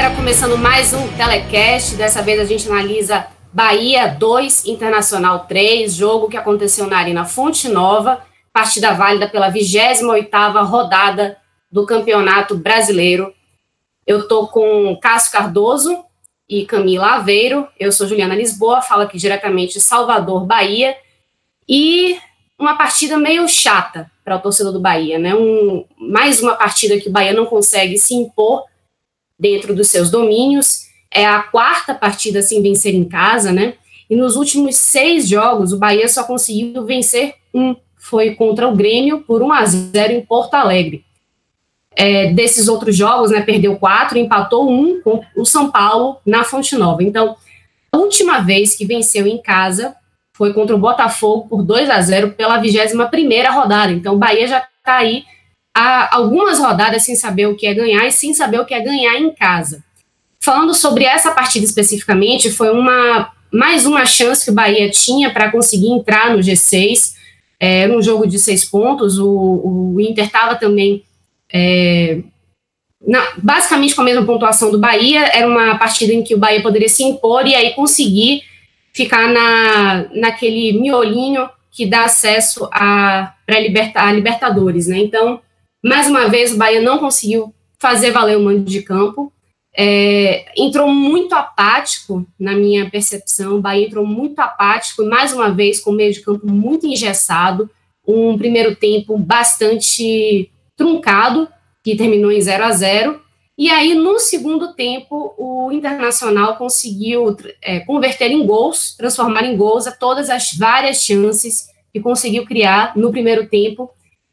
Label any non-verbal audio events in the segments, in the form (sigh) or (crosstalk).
Galera, começando mais um telecast. Dessa vez a gente analisa Bahia 2, Internacional 3, jogo que aconteceu na Arena Fonte Nova, partida válida pela 28ª rodada do Campeonato Brasileiro. Eu tô com Cássio Cardoso e Camila Aveiro. Eu sou Juliana Lisboa, falo aqui diretamente de Salvador, Bahia. E uma partida meio chata para o torcedor do Bahia, né? Um, mais uma partida que o Bahia não consegue se impor dentro dos seus domínios. É a quarta partida sem vencer em casa, né? E nos últimos seis jogos, o Bahia só conseguiu vencer um. Foi contra o Grêmio por 1 a 0 em Porto Alegre. É, desses outros jogos, né, perdeu quatro, empatou um com o São Paulo na Fonte Nova. Então, a última vez que venceu em casa foi contra o Botafogo por 2 a 0 pela 21ª rodada. Então, o Bahia já está aí há algumas rodadas sem saber o que é ganhar e sem saber o que é ganhar em casa. Falando sobre essa partida especificamente, foi uma mais uma chance que o Bahia tinha para conseguir entrar no G6. É, era um jogo de seis pontos, o, o Inter estava também é, na, basicamente com a mesma pontuação do Bahia. Era uma partida em que o Bahia poderia se impor e aí conseguir ficar na, naquele miolinho que dá acesso a, a Libertadores. Né? Então, mais uma vez, o Bahia não conseguiu fazer valer o mando de campo. É, entrou muito apático, na minha percepção. O Bahia entrou muito apático, mais uma vez, com o meio de campo muito engessado. Um primeiro tempo bastante truncado, que terminou em 0 a 0 E aí, no segundo tempo, o Internacional conseguiu é, converter em gols, transformar em gols a todas as várias chances que conseguiu criar no primeiro tempo.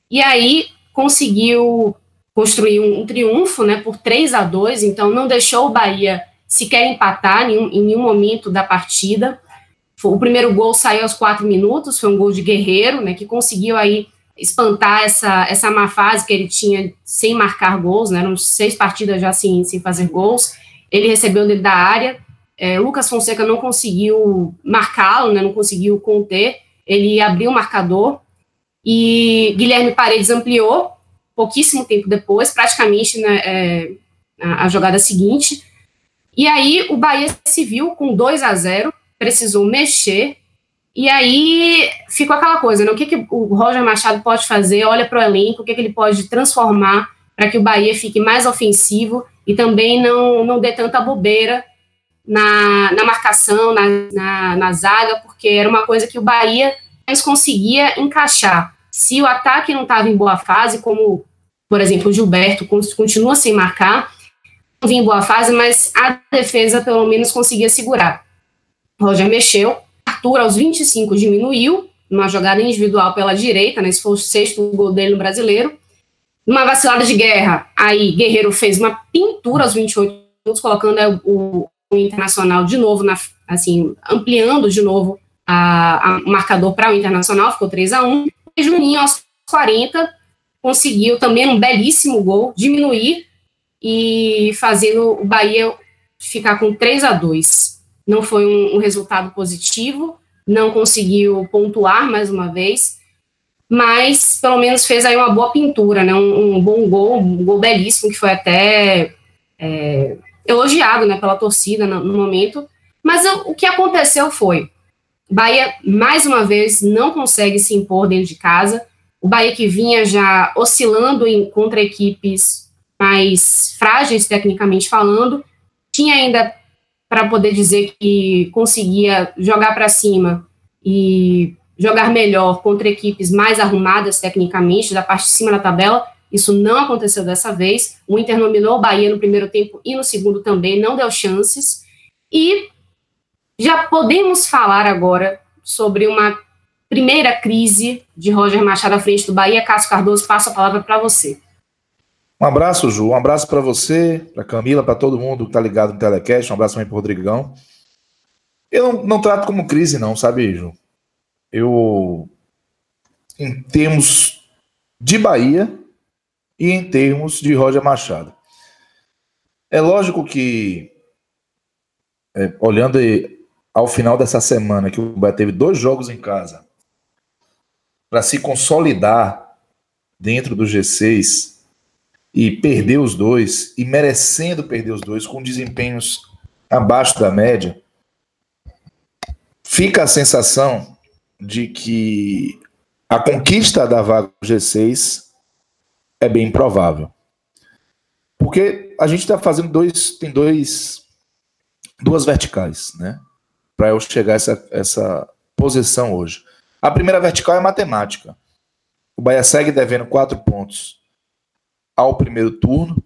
E aí, conseguiu construir um, um, triunfo né, por 3 a 2 então não deixou o Bahia sequer empatar em, em nenhum momento da partida. O primeiro gol saiu aos quatro minutos, foi um gol de Guerreiro, né, que conseguiu aí espantar essa, essa má fase que ele tinha sem marcar gols, né, eram seis partidas já sem, sem fazer gols. Ele recebeu dentro da área, é, Lucas Fonseca não conseguiu marcá-lo, né, não conseguiu conter, ele abriu o marcador, e Guilherme Paredes ampliou pouquíssimo tempo depois, praticamente né, é, a jogada seguinte. E aí o Bahia se viu com 2 a 0 precisou mexer. E aí ficou aquela coisa, né? O que, que o Roger Machado pode fazer? Olha para o elenco, o que, que ele pode transformar para que o Bahia fique mais ofensivo e também não, não dê tanta bobeira na, na marcação, na, na, na zaga, porque era uma coisa que o Bahia mais conseguia encaixar. Se o ataque não estava em boa fase, como, por exemplo, o Gilberto continua sem marcar, não vinha em boa fase, mas a defesa pelo menos conseguia segurar. Roger mexeu, Arthur aos 25 diminuiu, numa jogada individual pela direita, né, esse foi o sexto gol dele no brasileiro. Numa vacilada de guerra, aí Guerreiro fez uma pintura aos 28 minutos, colocando é, o, o Internacional de novo, na, assim, ampliando de novo a marcador para o Internacional, ficou 3 a 1 Juninho, aos 40, conseguiu também um belíssimo gol, diminuir e fazendo o Bahia ficar com 3 a 2 Não foi um, um resultado positivo, não conseguiu pontuar mais uma vez, mas pelo menos fez aí uma boa pintura, né? um, um bom gol, um gol belíssimo, que foi até é, elogiado né, pela torcida no, no momento. Mas o, o que aconteceu foi, Bahia, mais uma vez, não consegue se impor dentro de casa. O Bahia que vinha já oscilando em, contra equipes mais frágeis, tecnicamente falando, tinha ainda para poder dizer que conseguia jogar para cima e jogar melhor contra equipes mais arrumadas tecnicamente, da parte de cima da tabela. Isso não aconteceu dessa vez. O Inter nominou o Bahia no primeiro tempo e no segundo também, não deu chances. E já podemos falar agora sobre uma primeira crise de Roger Machado à frente do Bahia. Cássio Cardoso, passo a palavra para você. Um abraço, Ju. Um abraço para você, para Camila, para todo mundo que está ligado no Telecast. Um abraço também para Rodrigão. Eu não, não, trato como crise, não, sabe, Ju? Eu, em termos de Bahia e em termos de Roger Machado. É lógico que, é, olhando ao final dessa semana, que o Bahia teve dois jogos em casa, para se consolidar dentro do G6, e perder os dois, e merecendo perder os dois, com desempenhos abaixo da média, fica a sensação de que a conquista da vaga do G6 é bem improvável. Porque a gente está fazendo dois, tem dois, duas verticais, né? Para eu chegar a essa, essa posição hoje. A primeira vertical é matemática. O Bahia segue devendo quatro pontos ao primeiro turno,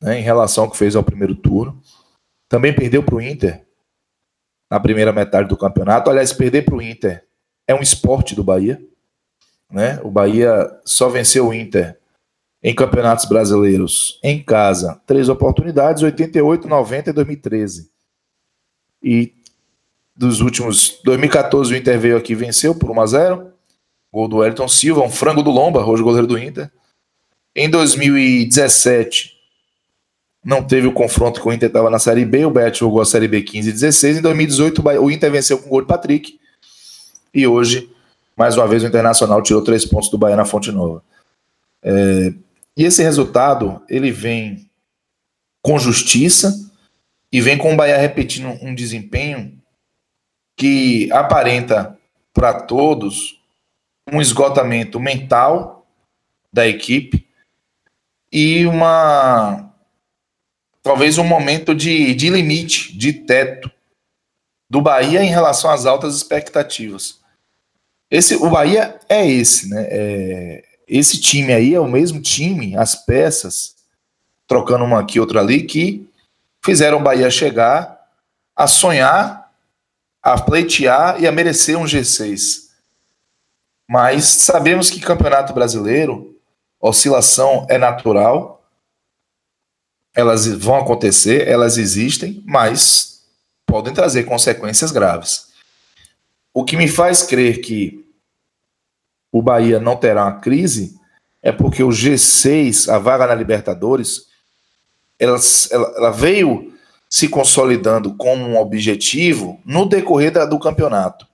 né, em relação ao que fez ao primeiro turno. Também perdeu para o Inter na primeira metade do campeonato. Aliás, perder para o Inter é um esporte do Bahia. Né? O Bahia só venceu o Inter em campeonatos brasileiros em casa, três oportunidades, 88, 90 e 2013. E dos últimos 2014 o Inter veio aqui venceu por 1 a 0. Gol do Elton Silva, um frango do Lomba, hoje goleiro do Inter. Em 2017 não teve o confronto que o Inter estava na Série B, o Bahia jogou a Série B 15 e 16. Em 2018 o Inter venceu com o gol de Patrick. E hoje, mais uma vez, o Internacional tirou três pontos do Bahia na Fonte Nova. É, e esse resultado, ele vem com justiça e vem com o Bahia repetindo um desempenho que aparenta para todos um esgotamento mental da equipe e uma talvez um momento de, de limite, de teto do Bahia em relação às altas expectativas. Esse, o Bahia é esse, né? É, esse time aí é o mesmo time, as peças, trocando uma aqui, outra ali, que fizeram o Bahia chegar a sonhar, a pleitear e a merecer um G6. Mas sabemos que campeonato brasileiro, oscilação é natural, elas vão acontecer, elas existem, mas podem trazer consequências graves. O que me faz crer que o Bahia não terá uma crise é porque o G6, a vaga na Libertadores, ela, ela, ela veio se consolidando como um objetivo no decorrer da, do campeonato.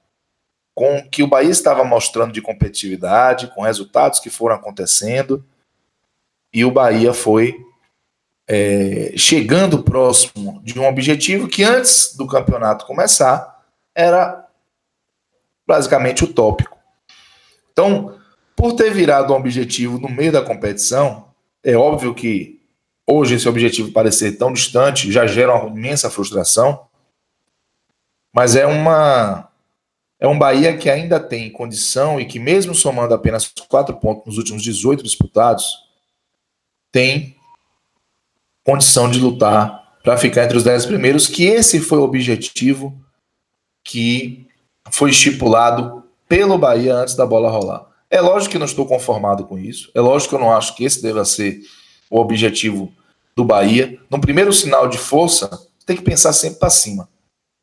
Com o que o Bahia estava mostrando de competitividade, com resultados que foram acontecendo, e o Bahia foi é, chegando próximo de um objetivo que antes do campeonato começar era basicamente utópico. Então, por ter virado um objetivo no meio da competição, é óbvio que hoje esse objetivo parecer tão distante já gera uma imensa frustração, mas é uma é um Bahia que ainda tem condição e que mesmo somando apenas quatro pontos nos últimos 18 disputados, tem condição de lutar para ficar entre os dez primeiros, que esse foi o objetivo que foi estipulado pelo Bahia antes da bola rolar. É lógico que não estou conformado com isso. É lógico que eu não acho que esse deva ser o objetivo do Bahia. No primeiro sinal de força, tem que pensar sempre para cima.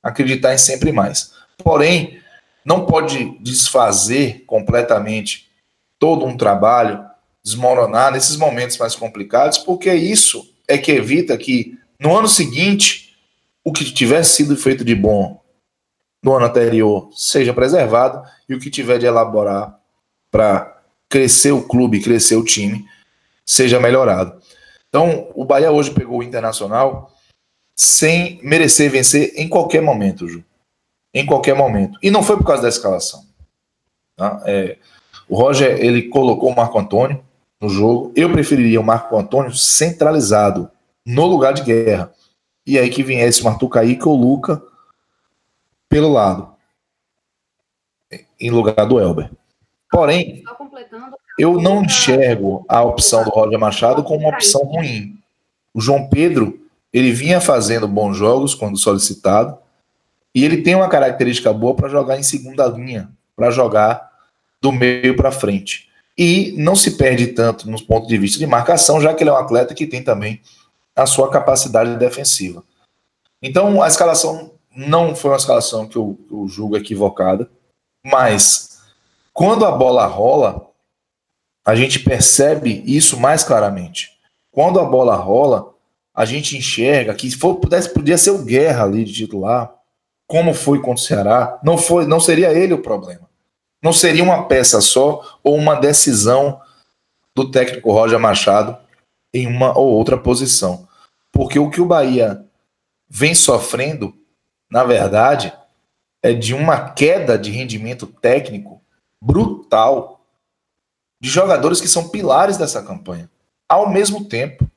Acreditar em sempre mais. Porém, não pode desfazer completamente todo um trabalho, desmoronar nesses momentos mais complicados, porque isso é que evita que no ano seguinte o que tivesse sido feito de bom no ano anterior seja preservado e o que tiver de elaborar para crescer o clube, crescer o time, seja melhorado. Então, o Bahia hoje pegou o Internacional sem merecer vencer em qualquer momento, Ju. Em qualquer momento. E não foi por causa da escalação. Tá? É, o Roger, ele colocou o Marco Antônio no jogo. Eu preferiria o Marco Antônio centralizado, no lugar de guerra. E aí que viesse o Kaique ou o Luca pelo lado, em lugar do Elber. Porém, eu não enxergo a opção do Roger Machado como uma opção ruim. O João Pedro, ele vinha fazendo bons jogos quando solicitado, e ele tem uma característica boa para jogar em segunda linha, para jogar do meio para frente. E não se perde tanto nos pontos de vista de marcação, já que ele é um atleta que tem também a sua capacidade defensiva. Então, a escalação não foi uma escalação que eu, eu julgo equivocada, mas quando a bola rola, a gente percebe isso mais claramente. Quando a bola rola, a gente enxerga que se for, pudesse, podia ser o Guerra ali de titular, como foi contra o Ceará, não, foi, não seria ele o problema. Não seria uma peça só ou uma decisão do técnico Roger Machado em uma ou outra posição. Porque o que o Bahia vem sofrendo, na verdade, é de uma queda de rendimento técnico brutal de jogadores que são pilares dessa campanha. Ao mesmo tempo,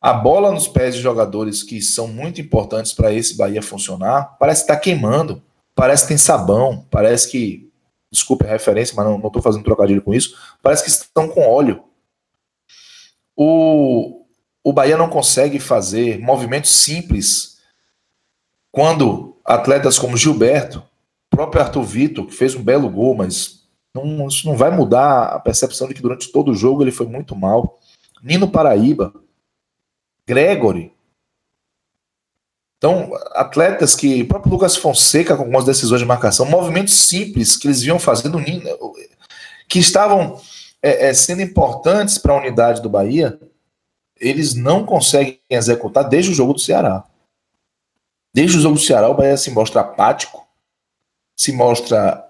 a bola nos pés de jogadores que são muito importantes para esse Bahia funcionar parece estar tá queimando, parece que tem sabão, parece que, desculpe a referência, mas não estou fazendo trocadilho com isso, parece que estão com óleo. O, o Bahia não consegue fazer movimentos simples quando atletas como Gilberto, próprio Arthur Vitor, que fez um belo gol, mas não, isso não vai mudar a percepção de que durante todo o jogo ele foi muito mal. Nino Paraíba, Gregory. Então, atletas que. O próprio Lucas Fonseca, com algumas decisões de marcação, movimentos simples que eles vinham fazendo, que estavam é, é, sendo importantes para a unidade do Bahia, eles não conseguem executar desde o jogo do Ceará. Desde o jogo do Ceará, o Bahia se mostra apático, se mostra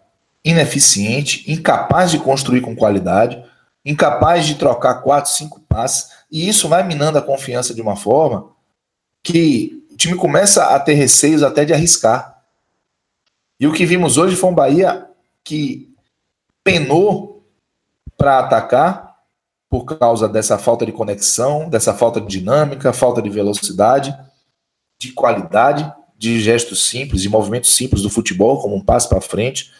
ineficiente, incapaz de construir com qualidade, incapaz de trocar quatro, cinco passes. E isso vai minando a confiança de uma forma que o time começa a ter receios até de arriscar. E o que vimos hoje foi um Bahia que penou para atacar por causa dessa falta de conexão, dessa falta de dinâmica, falta de velocidade, de qualidade, de gestos simples, de movimentos simples do futebol, como um passe para frente.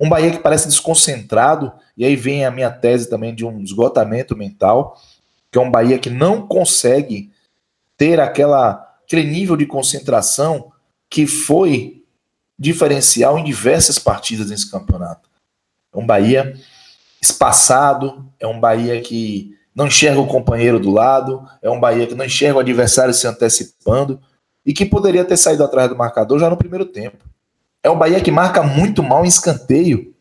Um Bahia que parece desconcentrado, e aí vem a minha tese também de um esgotamento mental que é um Bahia que não consegue ter aquela, aquele nível de concentração que foi diferencial em diversas partidas nesse campeonato. É um Bahia espaçado, é um Bahia que não enxerga o companheiro do lado, é um Bahia que não enxerga o adversário se antecipando e que poderia ter saído atrás do marcador já no primeiro tempo. É um Bahia que marca muito mal em escanteio,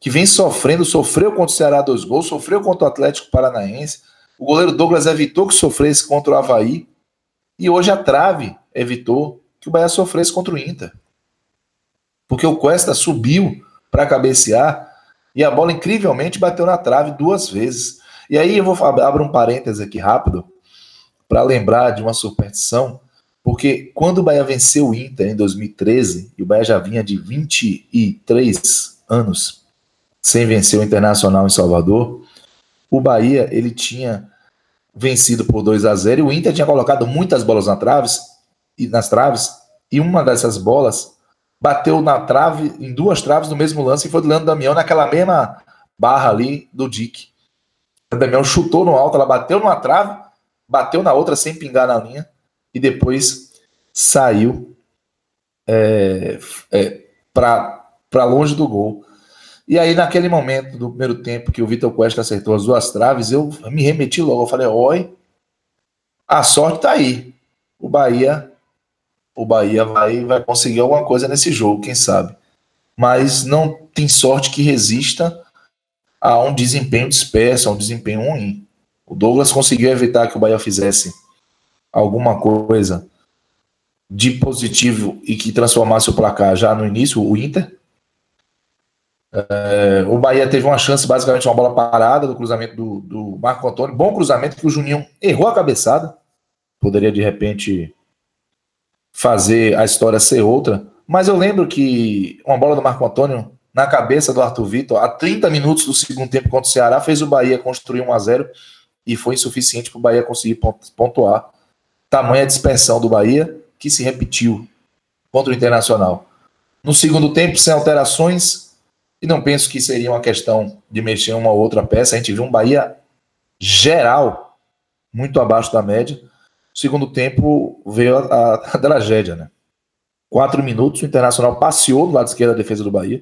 que vem sofrendo, sofreu contra o Ceará dois gols, sofreu contra o Atlético Paranaense, o goleiro Douglas evitou que sofresse contra o Havaí. E hoje a trave evitou que o Bahia sofresse contra o Inter. Porque o Cuesta subiu para cabecear e a bola incrivelmente bateu na trave duas vezes. E aí eu vou abrir um parêntese aqui rápido para lembrar de uma superstição, porque quando o Bahia venceu o Inter em 2013, e o Bahia já vinha de 23 anos sem vencer o Internacional em Salvador, o Bahia ele tinha vencido por 2 a 0 e o Inter tinha colocado muitas bolas na traves, e nas traves e uma dessas bolas bateu na trave em duas traves no mesmo lance e foi do Leandro Damião naquela mesma barra ali do Dick. O Damião chutou no alto, ela bateu numa trave, bateu na outra sem pingar na linha e depois saiu é, é, para longe do gol. E aí, naquele momento do primeiro tempo que o Vitor Cuesta acertou as duas traves, eu me remeti logo. Eu falei: oi, a sorte tá aí. O Bahia, o Bahia vai, vai conseguir alguma coisa nesse jogo, quem sabe. Mas não tem sorte que resista a um desempenho disperso, a um desempenho ruim. O Douglas conseguiu evitar que o Bahia fizesse alguma coisa de positivo e que transformasse o placar já no início, o Inter. É, o Bahia teve uma chance, basicamente, uma bola parada do cruzamento do, do Marco Antônio. Bom cruzamento que o Juninho errou a cabeçada. Poderia, de repente, fazer a história ser outra. Mas eu lembro que uma bola do Marco Antônio na cabeça do Arthur Vitor, a 30 minutos do segundo tempo contra o Ceará, fez o Bahia construir 1 a 0 e foi insuficiente para o Bahia conseguir pontuar. Tamanha dispersão do Bahia que se repetiu contra o Internacional. No segundo tempo, sem alterações, e não penso que seria uma questão de mexer uma outra peça. A gente viu um Bahia geral muito abaixo da média. No segundo tempo veio a, a, a tragédia, né? Quatro minutos, o Internacional passeou do lado esquerdo da defesa do Bahia.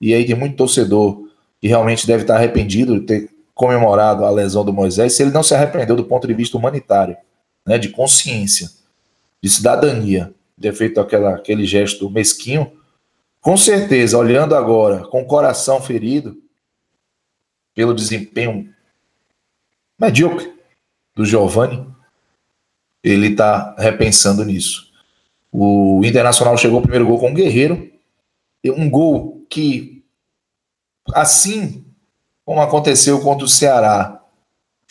E aí tem muito torcedor que realmente deve estar arrependido de ter comemorado a lesão do Moisés, se ele não se arrependeu do ponto de vista humanitário, né, de consciência, de cidadania, ter feito aquela, aquele gesto mesquinho, com certeza, olhando agora com o coração ferido pelo desempenho medíocre do Giovani, ele está repensando nisso. O Internacional chegou ao primeiro gol com o Guerreiro, um gol que, assim como aconteceu contra o Ceará,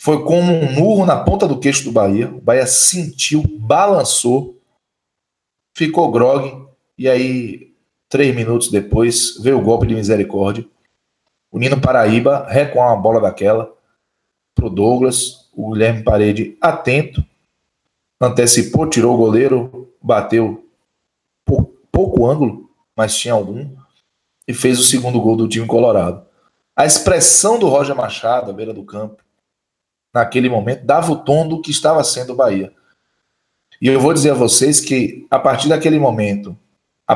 foi como um murro na ponta do queixo do Bahia. O Bahia sentiu, balançou, ficou grog, e aí, três minutos depois, veio o golpe de misericórdia. O Nino Paraíba recuar uma bola daquela pro Douglas, o Guilherme Parede atento, antecipou, tirou o goleiro, bateu por pouco ângulo, mas tinha algum, e fez o segundo gol do time colorado. A expressão do Roger Machado à beira do campo, naquele momento, dava o tom do que estava sendo o Bahia. E eu vou dizer a vocês que, a partir daquele momento,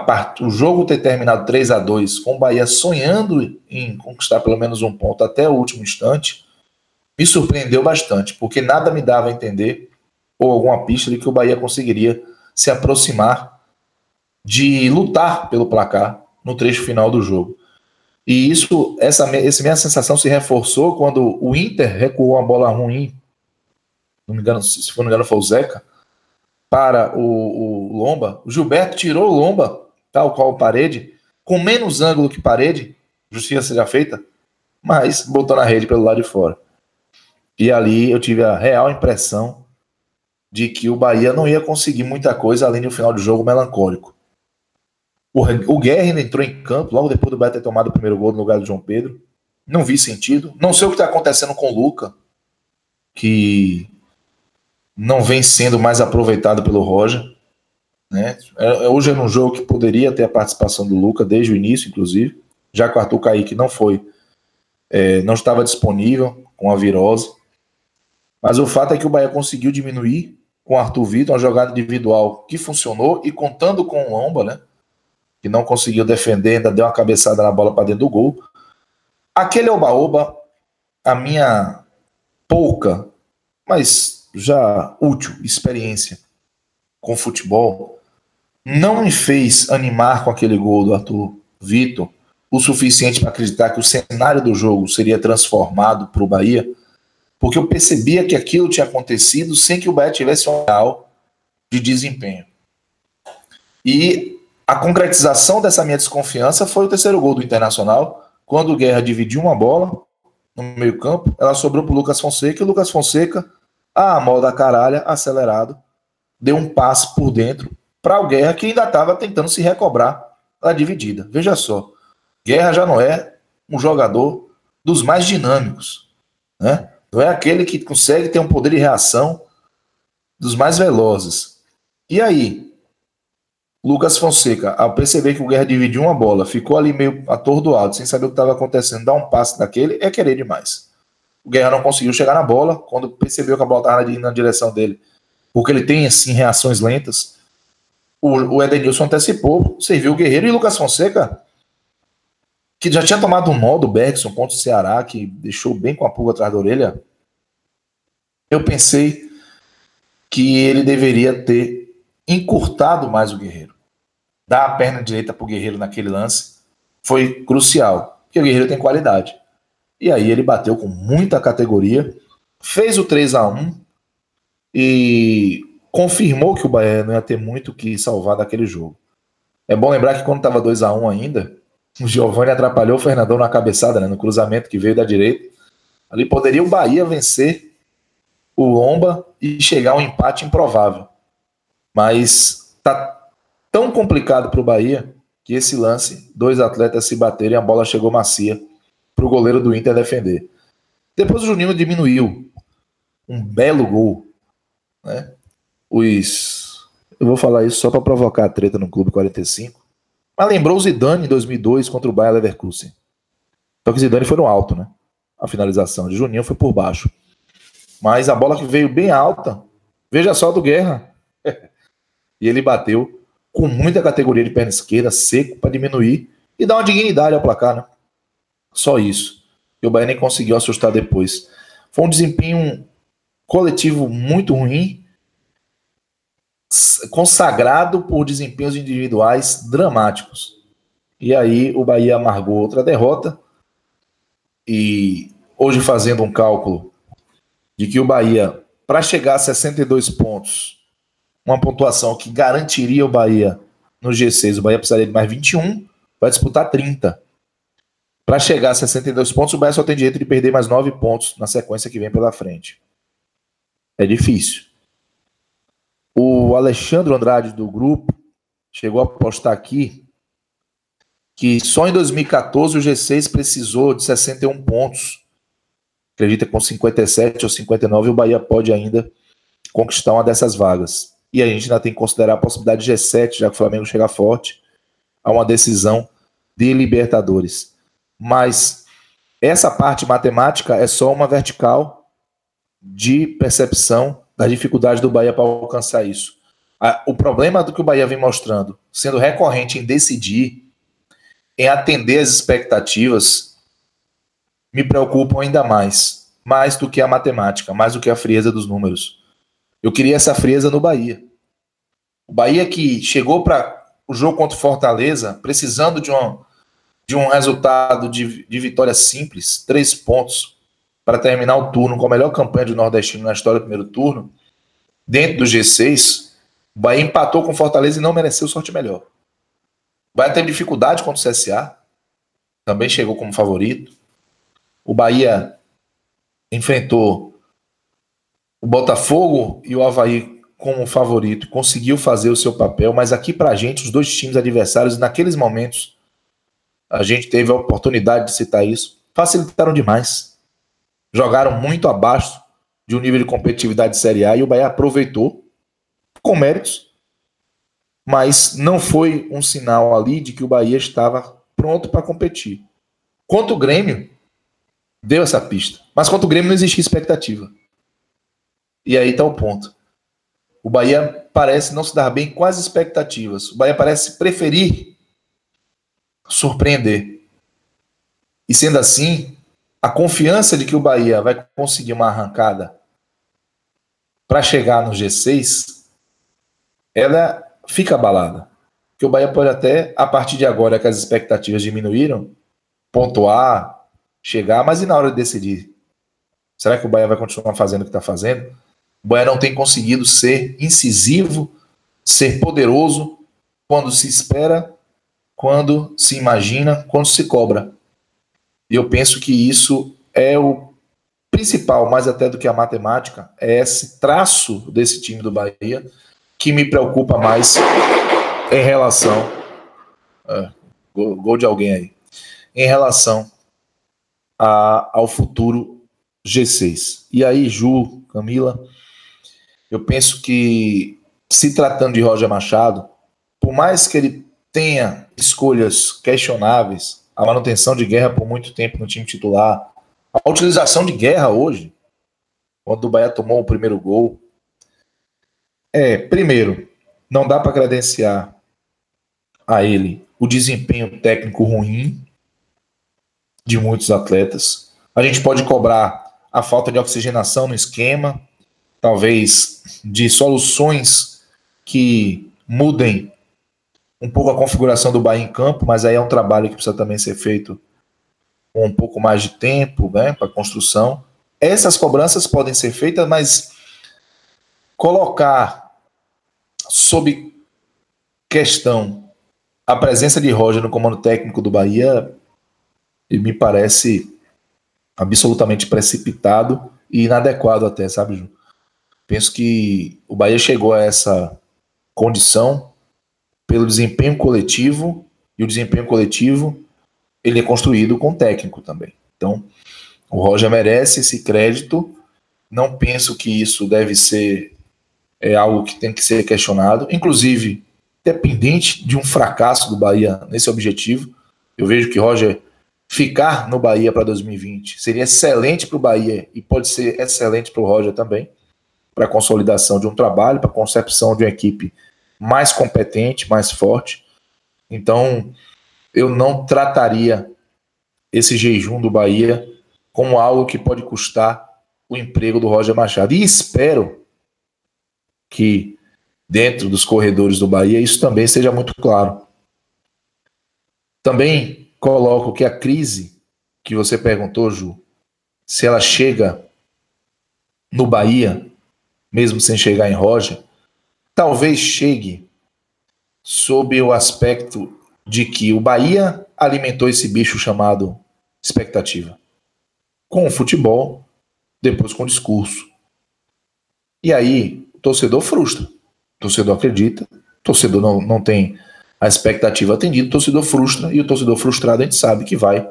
part... o jogo ter terminado 3 a 2 com o Bahia sonhando em conquistar pelo menos um ponto até o último instante, me surpreendeu bastante, porque nada me dava a entender, ou alguma pista de que o Bahia conseguiria se aproximar de lutar pelo placar no trecho final do jogo. E isso, essa, essa minha sensação se reforçou quando o Inter recuou uma bola ruim, não me engano, se for não me engano foi o Zeca, para o, o Lomba. O Gilberto tirou o Lomba, tal qual parede, com menos ângulo que parede, justiça seja feita, mas botou na rede pelo lado de fora. E ali eu tive a real impressão de que o Bahia não ia conseguir muita coisa além de um final de jogo melancólico. O, o Guerra entrou em campo logo depois do Bahia ter tomado o primeiro gol no lugar do João Pedro. Não vi sentido. Não sei o que está acontecendo com o Luca, que não vem sendo mais aproveitado pelo Roger. Né? É, é, hoje era um jogo que poderia ter a participação do Luca desde o início, inclusive, já que o Arthur Kaique não foi, é, não estava disponível com a virose. Mas o fato é que o Bahia conseguiu diminuir com o Arthur Vitor, uma jogada individual que funcionou e contando com o Lomba, né? Que não conseguiu defender, ainda deu uma cabeçada na bola para dentro do gol. Aquele oba-oba, a minha pouca, mas já útil experiência com futebol, não me fez animar com aquele gol do Arthur Vitor o suficiente para acreditar que o cenário do jogo seria transformado para o Bahia porque eu percebia que aquilo tinha acontecido sem que o Bahia tivesse um real de desempenho. E a concretização dessa minha desconfiança foi o terceiro gol do Internacional, quando o Guerra dividiu uma bola no meio-campo, ela sobrou para o Lucas Fonseca, e o Lucas Fonseca, a moda caralha, acelerado, deu um passe por dentro para o Guerra, que ainda estava tentando se recobrar da dividida. Veja só, Guerra já não é um jogador dos mais dinâmicos, né? Não é aquele que consegue ter um poder de reação dos mais velozes. E aí, Lucas Fonseca, ao perceber que o Guerra dividiu uma bola, ficou ali meio atordoado, sem saber o que estava acontecendo, dar um passe daquele, é querer demais. O Guerra não conseguiu chegar na bola, quando percebeu que a bola estava na direção dele, porque ele tem, assim, reações lentas. O, o Edenilson antecipou, serviu o Guerreiro e Lucas Fonseca que já tinha tomado um nó do Bergson contra o Ceará, que deixou bem com a pulga atrás da orelha, eu pensei que ele deveria ter encurtado mais o Guerreiro. Dar a perna direita para o Guerreiro naquele lance foi crucial, porque o Guerreiro tem qualidade. E aí ele bateu com muita categoria, fez o 3 a 1 e confirmou que o Bahia não ia ter muito que salvar daquele jogo. É bom lembrar que quando estava 2 a 1 ainda, o Giovanni atrapalhou o Fernandão na cabeçada, né, no cruzamento que veio da direita. Ali poderia o Bahia vencer o Lomba e chegar a um empate improvável. Mas tá tão complicado para o Bahia que esse lance, dois atletas se baterem a bola chegou macia para o goleiro do Inter defender. Depois o Juninho diminuiu. Um belo gol. Né? Os. Eu vou falar isso só para provocar a treta no Clube 45. Mas lembrou o Zidane em 2002 contra o Bayer Leverkusen. Só que o Zidane foi no alto, né? A finalização de Juninho foi por baixo. Mas a bola que veio bem alta, veja só do Guerra. (laughs) e ele bateu com muita categoria de perna esquerda, seco, para diminuir e dar uma dignidade ao placar, né? Só isso. E o Bahia nem conseguiu assustar depois. Foi um desempenho coletivo muito ruim consagrado por desempenhos individuais dramáticos. E aí o Bahia amargou outra derrota. E hoje fazendo um cálculo de que o Bahia, para chegar a 62 pontos, uma pontuação que garantiria o Bahia no G6, o Bahia precisaria de mais 21, vai disputar 30. Para chegar a 62 pontos, o Bahia só tem direito de perder mais 9 pontos na sequência que vem pela frente. é difícil. O Alexandre Andrade do grupo chegou a postar aqui que só em 2014 o G6 precisou de 61 pontos. Acredita com 57 ou 59 o Bahia pode ainda conquistar uma dessas vagas. E a gente ainda tem que considerar a possibilidade de G7, já que o Flamengo chega forte a uma decisão de Libertadores. Mas essa parte matemática é só uma vertical de percepção da dificuldade do Bahia para alcançar isso. O problema do que o Bahia vem mostrando, sendo recorrente em decidir, em atender as expectativas, me preocupam ainda mais. Mais do que a matemática, mais do que a frieza dos números. Eu queria essa frieza no Bahia. O Bahia que chegou para o jogo contra o Fortaleza precisando de um, de um resultado de, de vitória simples, três pontos, para terminar o turno com a melhor campanha do Nordestino na história do primeiro turno, dentro do G6, o Bahia empatou com o Fortaleza e não mereceu sorte melhor. O Bahia teve dificuldade contra o CSA, também chegou como favorito. O Bahia enfrentou o Botafogo e o Havaí como favorito, conseguiu fazer o seu papel, mas aqui pra gente, os dois times adversários, naqueles momentos, a gente teve a oportunidade de citar isso, facilitaram demais. Jogaram muito abaixo de um nível de competitividade de Série A e o Bahia aproveitou com méritos, mas não foi um sinal ali de que o Bahia estava pronto para competir. Quanto o Grêmio, deu essa pista. Mas quanto o Grêmio não existia expectativa. E aí está o ponto. O Bahia parece não se dar bem com as expectativas. O Bahia parece preferir surpreender. E sendo assim, a confiança de que o Bahia vai conseguir uma arrancada para chegar no G6, ela fica abalada. Porque o Bahia pode até, a partir de agora que as expectativas diminuíram, pontuar, chegar, mas e na hora de decidir? Será que o Bahia vai continuar fazendo o que está fazendo? O não tem conseguido ser incisivo, ser poderoso quando se espera, quando se imagina, quando se cobra. E eu penso que isso é o principal, mais até do que a matemática, é esse traço desse time do Bahia que me preocupa mais em relação. É, gol, gol, de alguém aí. Em relação a, ao futuro G6. E aí, Ju, Camila, eu penso que, se tratando de Roger Machado, por mais que ele tenha escolhas questionáveis, a manutenção de guerra por muito tempo no time titular, a utilização de guerra hoje, quando o Bahia tomou o primeiro gol, é, primeiro, não dá para credenciar a ele o desempenho técnico ruim de muitos atletas. A gente pode cobrar a falta de oxigenação no esquema, talvez de soluções que mudem um pouco a configuração do Bahia em campo, mas aí é um trabalho que precisa também ser feito com um pouco mais de tempo né, para construção. Essas cobranças podem ser feitas, mas colocar sob questão a presença de Roger no comando técnico do Bahia me parece absolutamente precipitado e inadequado até, sabe, Ju? Penso que o Bahia chegou a essa condição pelo desempenho coletivo e o desempenho coletivo ele é construído com técnico também. Então, o Roger merece esse crédito. Não penso que isso deve ser é algo que tem que ser questionado, inclusive dependente de um fracasso do Bahia nesse objetivo. Eu vejo que Roger ficar no Bahia para 2020 seria excelente para o Bahia e pode ser excelente para o Roger também para a consolidação de um trabalho, para a concepção de uma equipe mais competente, mais forte. Então, eu não trataria esse jejum do Bahia como algo que pode custar o emprego do Roger Machado. E espero que dentro dos corredores do Bahia isso também seja muito claro. Também coloco que a crise que você perguntou, Ju, se ela chega no Bahia, mesmo sem chegar em Roger, talvez chegue sob o aspecto de que o Bahia alimentou esse bicho chamado expectativa. Com o futebol, depois com o discurso. E aí, o torcedor frustra. O torcedor acredita, o torcedor não, não tem a expectativa atendida, o torcedor frustra, e o torcedor frustrado a gente sabe que vai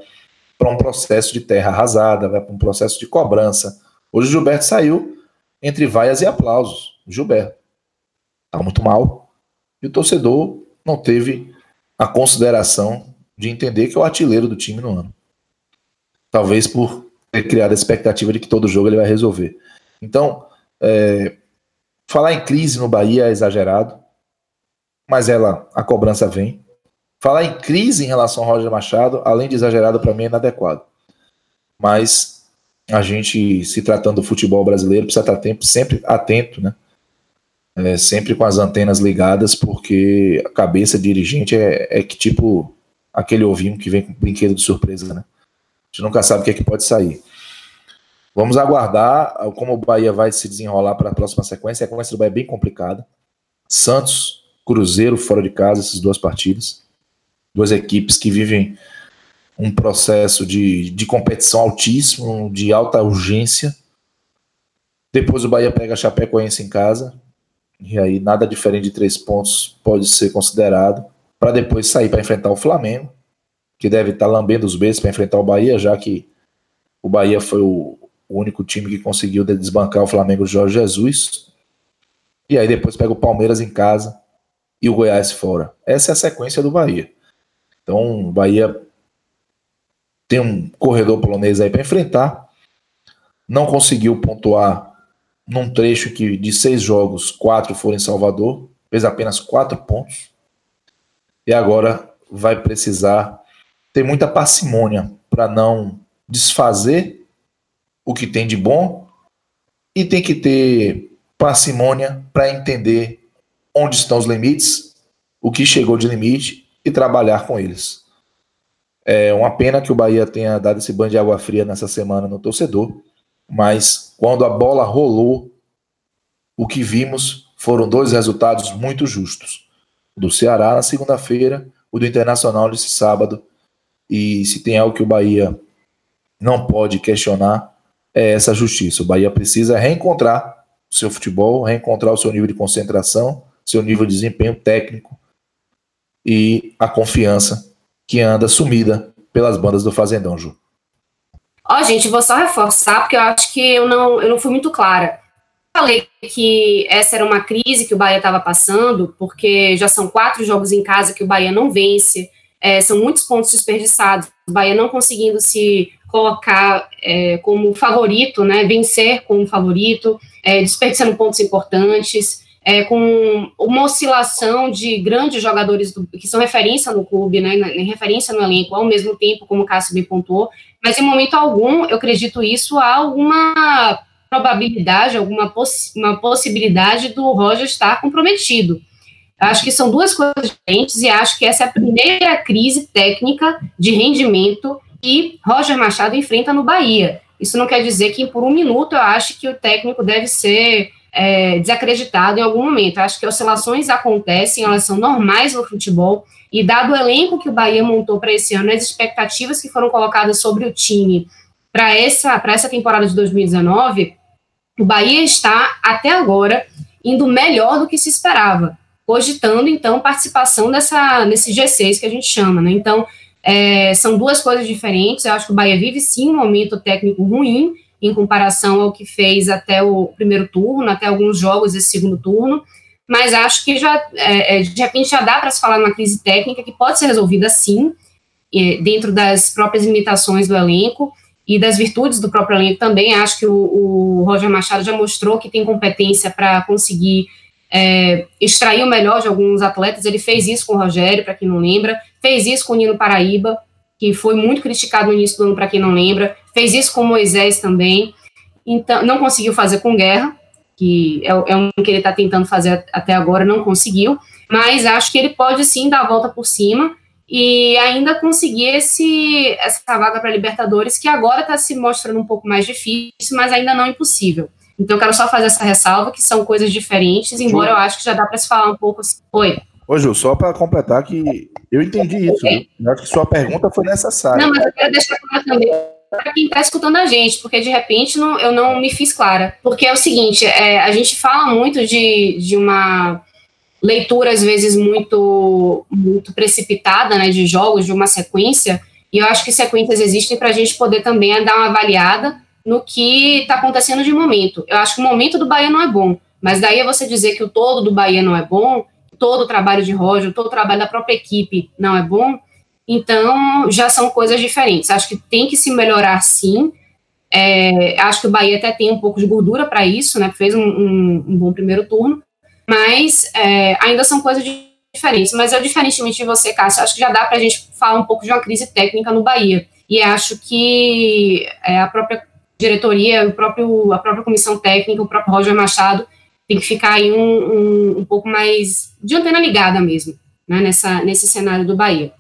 para um processo de terra arrasada, vai para um processo de cobrança. Hoje o Gilberto saiu entre vaias e aplausos. Gilberto está muito mal. E o torcedor não teve a consideração de entender que é o artilheiro do time no ano. Talvez por ter criado a expectativa de que todo jogo ele vai resolver. Então, é, falar em crise no Bahia é exagerado, mas ela, a cobrança vem. Falar em crise em relação ao Roger Machado, além de exagerado, para mim é inadequado. Mas a gente, se tratando do futebol brasileiro, precisa estar tempo, sempre atento, né? É, sempre com as antenas ligadas, porque a cabeça dirigente é, é que tipo aquele ovinho que vem com brinquedo de surpresa, né? A gente nunca sabe o que é que pode sair. Vamos aguardar como o Bahia vai se desenrolar para a próxima sequência. A sequência do Bahia é bem complicada. Santos, Cruzeiro fora de casa, essas duas partidas duas equipes que vivem um processo de, de competição altíssimo, de alta urgência. Depois o Bahia pega a Chapecoense em casa, e aí nada diferente de três pontos pode ser considerado, para depois sair para enfrentar o Flamengo, que deve estar tá lambendo os beijos para enfrentar o Bahia, já que o Bahia foi o, o único time que conseguiu desbancar o Flamengo Jorge Jesus. E aí depois pega o Palmeiras em casa e o Goiás fora. Essa é a sequência do Bahia. Então, o Bahia tem um corredor polonês aí para enfrentar. Não conseguiu pontuar num trecho que de seis jogos, quatro foram em Salvador, fez apenas quatro pontos. E agora vai precisar ter muita parcimônia para não desfazer o que tem de bom e tem que ter parcimônia para entender onde estão os limites, o que chegou de limite e trabalhar com eles. É uma pena que o Bahia tenha dado esse banho de água fria nessa semana no torcedor, mas quando a bola rolou, o que vimos foram dois resultados muito justos. O do Ceará na segunda-feira, o do Internacional nesse sábado. E se tem algo que o Bahia não pode questionar, é essa justiça. O Bahia precisa reencontrar o seu futebol, reencontrar o seu nível de concentração, seu nível de desempenho técnico e a confiança que anda sumida pelas bandas do Fazendão, Ju. Ó, oh, gente, vou só reforçar, porque eu acho que eu não, eu não fui muito clara. Falei que essa era uma crise que o Bahia estava passando, porque já são quatro jogos em casa que o Bahia não vence, é, são muitos pontos desperdiçados, o Bahia não conseguindo se colocar é, como favorito, né, vencer como favorito, é, desperdiçando pontos importantes é, com uma oscilação de grandes jogadores do, que são referência no clube, né, referência no elenco, ao mesmo tempo, como o Cássio me pontuou, mas em momento algum eu acredito isso há alguma probabilidade, alguma poss uma possibilidade do Roger estar comprometido. Acho que são duas coisas diferentes e acho que essa é a primeira crise técnica de rendimento que Roger Machado enfrenta no Bahia. Isso não quer dizer que por um minuto eu acho que o técnico deve ser é, desacreditado em algum momento. Acho que oscilações acontecem, elas são normais no futebol, e dado o elenco que o Bahia montou para esse ano, as expectativas que foram colocadas sobre o time para essa, essa temporada de 2019, o Bahia está, até agora, indo melhor do que se esperava, cogitando, então, participação dessa, nesse G6 que a gente chama, né? Então, é, são duas coisas diferentes, eu acho que o Bahia vive, sim, um momento técnico ruim, em comparação ao que fez até o primeiro turno, até alguns jogos desse segundo turno, mas acho que já, é, é de repente, já dá para se falar numa crise técnica que pode ser resolvida sim, dentro das próprias limitações do elenco e das virtudes do próprio elenco também. Acho que o, o Roger Machado já mostrou que tem competência para conseguir é, extrair o melhor de alguns atletas. Ele fez isso com o Rogério, para quem não lembra, fez isso com o Nino Paraíba, que foi muito criticado no início do ano, para quem não lembra, fez isso com Moisés também, então não conseguiu fazer com Guerra, que é, é um que ele está tentando fazer até agora, não conseguiu, mas acho que ele pode sim dar a volta por cima e ainda conseguir esse, essa vaga para Libertadores, que agora está se mostrando um pouco mais difícil, mas ainda não impossível. Então, eu quero só fazer essa ressalva, que são coisas diferentes, embora eu acho que já dá para se falar um pouco assim. Oi. Ô, Ju, só para completar que eu entendi isso. Okay. Eu acho que sua pergunta foi necessária. Não, mas eu quero deixar claro também para quem está escutando a gente, porque de repente não, eu não me fiz clara. Porque é o seguinte, é, a gente fala muito de, de uma leitura, às vezes, muito, muito precipitada né, de jogos, de uma sequência, e eu acho que sequências existem para a gente poder também dar uma avaliada no que está acontecendo de momento. Eu acho que o momento do Bahia não é bom, mas daí é você dizer que o todo do Bahia não é bom, todo o trabalho de Roger, todo o trabalho da própria equipe não é bom, então já são coisas diferentes. Acho que tem que se melhorar sim. É, acho que o Bahia até tem um pouco de gordura para isso, né? Fez um, um, um, bom primeiro turno, mas é, ainda são coisas diferentes. Mas eu, diferentemente de você, Cássio, acho que já dá para a gente falar um pouco de uma crise técnica no Bahia. E acho que é, a própria diretoria, o próprio, a própria comissão técnica, o próprio Roger Machado, tem que ficar aí um, um, pouco mais de antena ligada mesmo, né, nessa, nesse cenário do Bahia.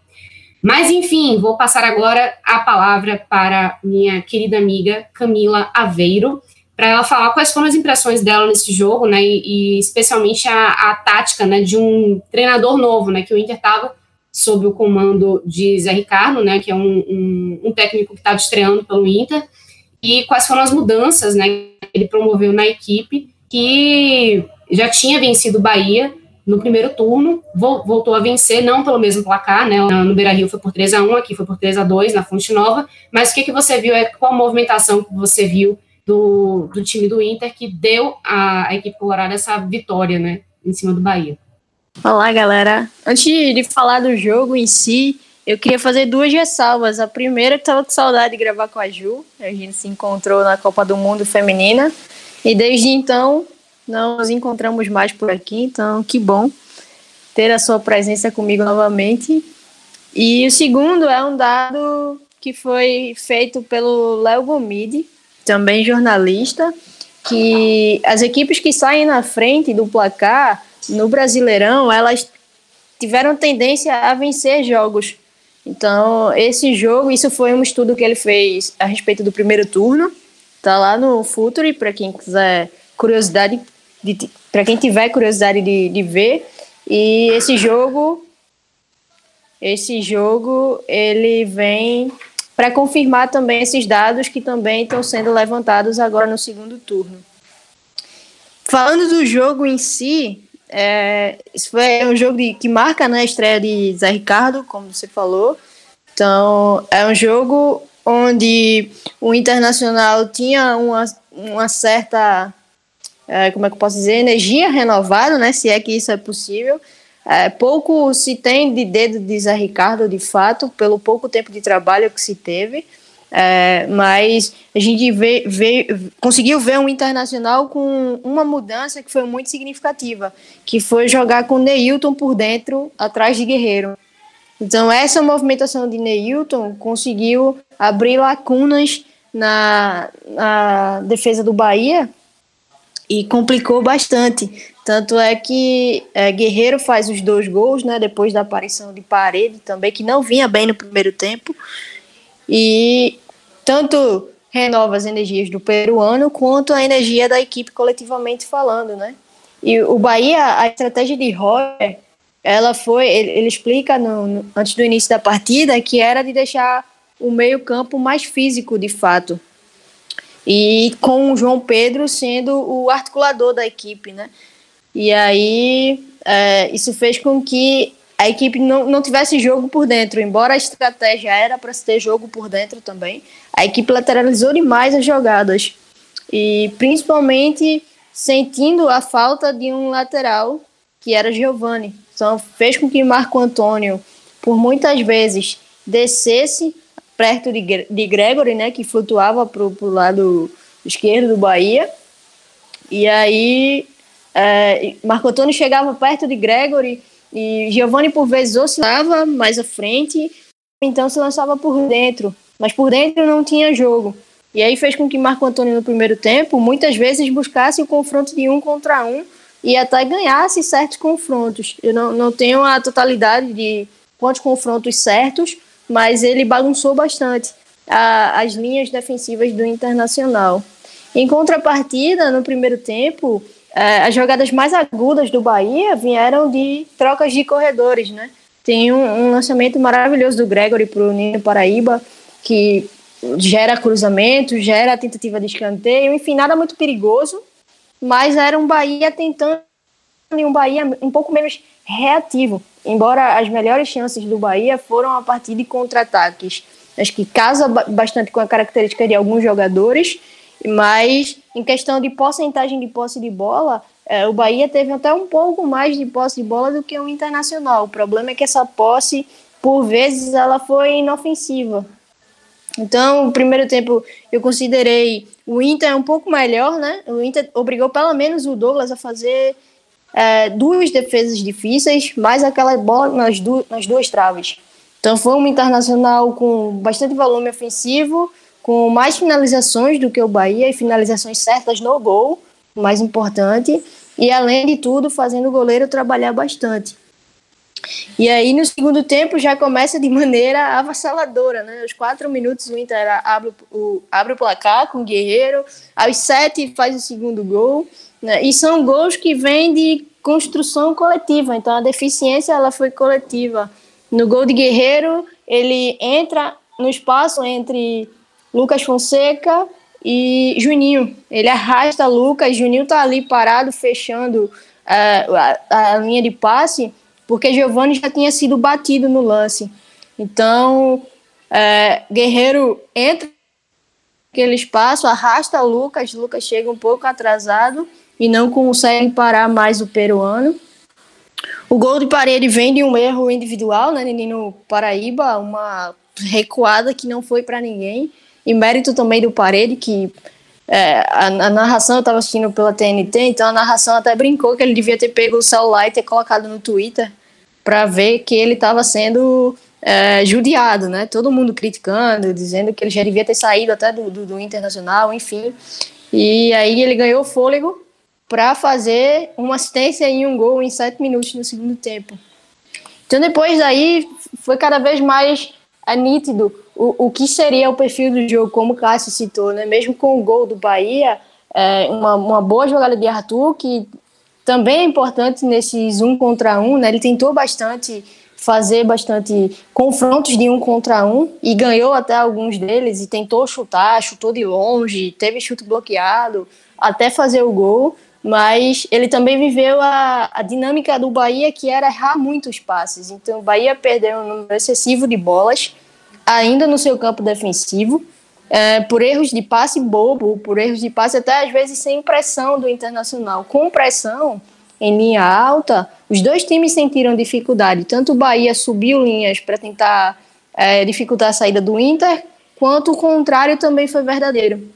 Mas, enfim, vou passar agora a palavra para minha querida amiga Camila Aveiro, para ela falar quais foram as impressões dela nesse jogo, né, e, e especialmente a, a, tática, né, de um treinador novo, né, que o Inter estava sob o comando de Zé Ricardo, né, que é um, um, um técnico que estava estreando pelo Inter, e quais foram as mudanças, né, que ele promoveu na equipe, que já tinha vencido o Bahia no primeiro turno, voltou a vencer, não pelo mesmo placar, né? No Beira-Rio foi por 3 a 1 aqui foi por 3 a 2 na Fonte Nova, mas o que, que você viu, é qual a movimentação que você viu do, do time do Inter que deu à, equipe colorada essa vitória, né, em cima do Bahia? Olá, galera. Antes de falar do jogo em si, eu queria fazer duas ressalvas. A primeira, que estava com saudade de gravar com a Ju. A gente se encontrou na Copa do Mundo Feminina. E desde então, não nos encontramos mais por aqui. Então, que bom ter a sua presença comigo novamente. E o segundo é um dado que foi feito pelo Léo Gomide, também jornalista, que as equipes que saem na frente do placar no Brasileirão, elas tiveram tendência a vencer jogos. Então, esse jogo, isso foi um estudo que ele fez a respeito do primeiro turno. Tá lá no Futuri, para quem quiser curiosidade, para quem tiver curiosidade de, de ver. E esse jogo, esse jogo, ele vem para confirmar também esses dados que também estão sendo levantados agora no segundo turno. Falando do jogo em si, é, isso foi um jogo de, que marca né, a estreia de Zé Ricardo, como você falou. Então, é um jogo onde o Internacional tinha uma, uma certa, é, como é que eu posso dizer, energia renovada, né, se é que isso é possível. É, pouco se tem de dedo de Zé Ricardo, de fato, pelo pouco tempo de trabalho que se teve. É, mas a gente vê, vê, conseguiu ver um internacional com uma mudança que foi muito significativa, que foi jogar com Neilton por dentro, atrás de Guerreiro. Então, essa movimentação de Neilton conseguiu abrir lacunas na, na defesa do Bahia e complicou bastante. Tanto é que é, Guerreiro faz os dois gols, né, depois da aparição de Parede também, que não vinha bem no primeiro tempo. E tanto renova as energias do peruano quanto a energia da equipe coletivamente falando, né? E o Bahia, a estratégia de Roger, ela foi, ele, ele explica no, no, antes do início da partida que era de deixar o meio campo mais físico de fato. E com o João Pedro sendo o articulador da equipe, né? E aí é, isso fez com que a equipe não, não tivesse jogo por dentro, embora a estratégia era para ter jogo por dentro também. A equipe lateralizou demais as jogadas e principalmente sentindo a falta de um lateral que era Giovani. Então fez com que Marco Antônio, por muitas vezes, descesse perto de, de Gregory, né, que flutuava para o lado esquerdo do Bahia. E aí é, Marco Antônio chegava perto de Gregory e Giovanni, por vezes, oscilava mais à frente, então se lançava por dentro. Mas por dentro não tinha jogo. E aí fez com que Marco Antônio, no primeiro tempo, muitas vezes buscasse o confronto de um contra um e até ganhasse certos confrontos. Eu não, não tenho a totalidade de quantos confrontos certos, mas ele bagunçou bastante a, as linhas defensivas do Internacional. Em contrapartida, no primeiro tempo, é, as jogadas mais agudas do Bahia vieram de trocas de corredores, né? Tem um, um lançamento maravilhoso do Gregory para o Nino Paraíba, que gera cruzamento, gera tentativa de escanteio, enfim, nada muito perigoso, mas era um Bahia tentando um Bahia um pouco menos reativo, embora as melhores chances do Bahia foram a partir de contra-ataques. Acho que casa bastante com a característica de alguns jogadores, mas em questão de porcentagem de posse de bola, é, o Bahia teve até um pouco mais de posse de bola do que o Internacional. O problema é que essa posse, por vezes, ela foi inofensiva. Então, o primeiro tempo eu considerei o Inter um pouco melhor, né? O Inter obrigou pelo menos o Douglas a fazer é, duas defesas difíceis, mais aquela bola nas, du nas duas traves. Então, foi um internacional com bastante volume ofensivo, com mais finalizações do que o Bahia e finalizações certas no gol, mais importante, e além de tudo, fazendo o goleiro trabalhar bastante. E aí, no segundo tempo, já começa de (laughs) maneira avassaladora, né? Aos quatro minutos, o Inter abre o, abre o placar com o Guerreiro, aos sete faz o segundo gol, né? E são gols que vêm de construção coletiva, então a deficiência ela foi coletiva. No gol de Guerreiro, ele entra no espaço entre Lucas Fonseca e Juninho. Ele arrasta Lucas, Juninho tá ali parado, fechando uh, a, a linha de passe, porque Giovanni já tinha sido batido no lance. Então, é, Guerreiro entra naquele espaço, arrasta Lucas, Lucas chega um pouco atrasado e não consegue parar mais o peruano. O gol de parede vem de um erro individual, né, Nino Paraíba, uma recuada que não foi para ninguém, e mérito também do parede, que é, a, a, narração eu estava assistindo pela TNT, então a narração até brincou que ele devia ter pego o celular e ter colocado no Twitter para ver que ele estava sendo é, judiado, né? Todo mundo criticando, dizendo que ele já devia ter saído até do, do, do Internacional, enfim. E aí ele ganhou fôlego para fazer uma assistência e um gol em sete minutos no segundo tempo. Então depois daí foi cada vez mais é, nítido o, o que seria o perfil do jogo, como o Cássio citou, né? Mesmo com o gol do Bahia, é, uma, uma boa jogada de Arthur, que também é importante nesses um contra um, né? Ele tentou bastante fazer bastante confrontos de um contra um e ganhou até alguns deles e tentou chutar, chutou de longe, teve chute bloqueado até fazer o gol mas ele também viveu a, a dinâmica do Bahia, que era errar muitos passes. Então, o Bahia perdeu um número excessivo de bolas, ainda no seu campo defensivo, é, por erros de passe bobo, por erros de passe até às vezes sem pressão do Internacional. Com pressão em linha alta, os dois times sentiram dificuldade. Tanto o Bahia subiu linhas para tentar é, dificultar a saída do Inter, quanto o contrário também foi verdadeiro.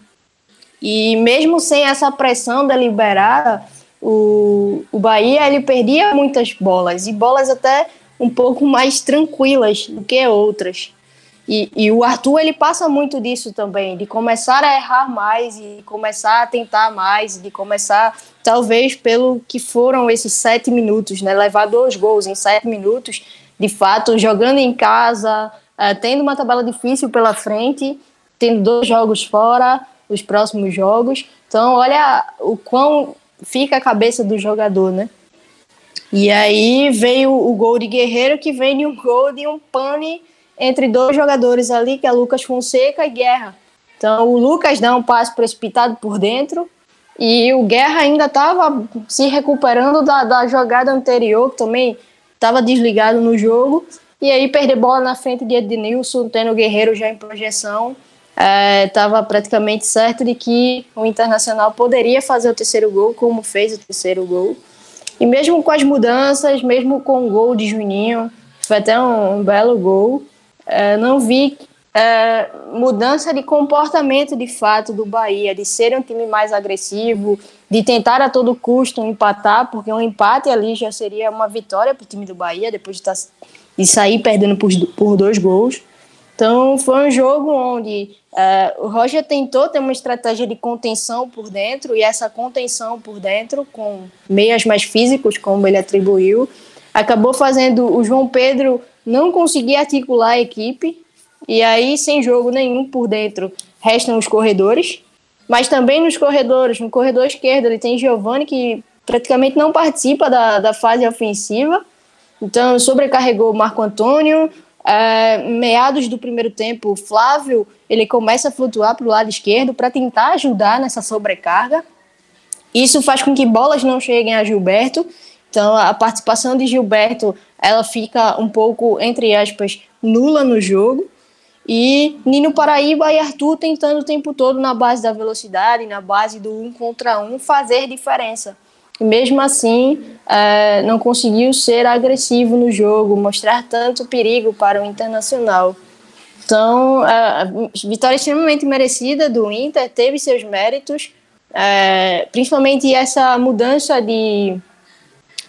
E mesmo sem essa pressão deliberada, o, o Bahia ele perdia muitas bolas, e bolas até um pouco mais tranquilas do que outras. E, e, o Arthur ele passa muito disso também, de começar a errar mais e começar a tentar mais, de começar, talvez pelo que foram esses sete minutos, né? Levar dois gols em sete minutos, de fato, jogando em casa, uh, tendo uma tabela difícil pela frente, tendo dois jogos fora, os próximos jogos. Então, olha o quão fica a cabeça do jogador, né? E aí veio o gol de Guerreiro, que vem de um (laughs) gol de um pane entre dois jogadores ali, que é Lucas Fonseca e Guerra. Então, o Lucas dá um passe precipitado por dentro e o Guerra ainda estava se recuperando da, da jogada anterior, que também estava desligado no jogo. E aí, perder bola na frente de Ednilson, tendo o Guerreiro já em projeção estava é, praticamente certo de que o Internacional poderia fazer o terceiro gol, como fez o terceiro gol. E mesmo com as mudanças, mesmo com o gol de Juninho, foi até um, um belo gol, é, não vi é, mudança de comportamento de fato do Bahia, de ser um time mais agressivo, de tentar a todo custo empatar, porque um empate ali já seria uma vitória para o time do Bahia, depois de, tá, de sair perdendo por, por dois gols. Então foi um jogo onde uh, o Roger tentou ter uma estratégia de contenção por dentro e essa contenção por dentro com meias mais físicos, como ele atribuiu, acabou fazendo o João Pedro não conseguir articular a equipe e aí sem jogo nenhum por dentro restam os corredores, mas também nos corredores, no corredor esquerdo ele tem Giovani que praticamente não participa da, da fase ofensiva, então sobrecarregou o Marco Antônio, é, meados do primeiro tempo, o Flávio ele começa a flutuar para o lado esquerdo para tentar ajudar nessa sobrecarga. Isso faz com que bolas não cheguem a Gilberto. Então a participação de Gilberto ela fica um pouco entre aspas nula no jogo. E Nino Paraíba e Arthur tentando o tempo todo na base da velocidade, na base do um contra um fazer diferença. E mesmo assim, é, não conseguiu ser agressivo no jogo, mostrar tanto perigo para o Internacional. Então, a vitória extremamente merecida do Inter, teve seus méritos, é, principalmente essa mudança de,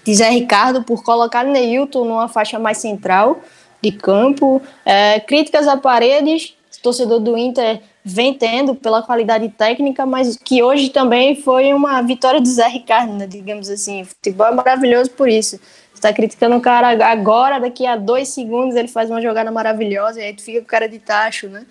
de Zé Ricardo por colocar Neilton numa faixa mais central de campo. É, críticas a paredes, torcedor do Inter vem tendo pela qualidade técnica, mas que hoje também foi uma vitória do Zé Ricardo, né, digamos assim. O futebol é maravilhoso por isso. Você tá criticando o cara agora, daqui a dois segundos ele faz uma jogada maravilhosa e aí tu fica com o cara de tacho, né?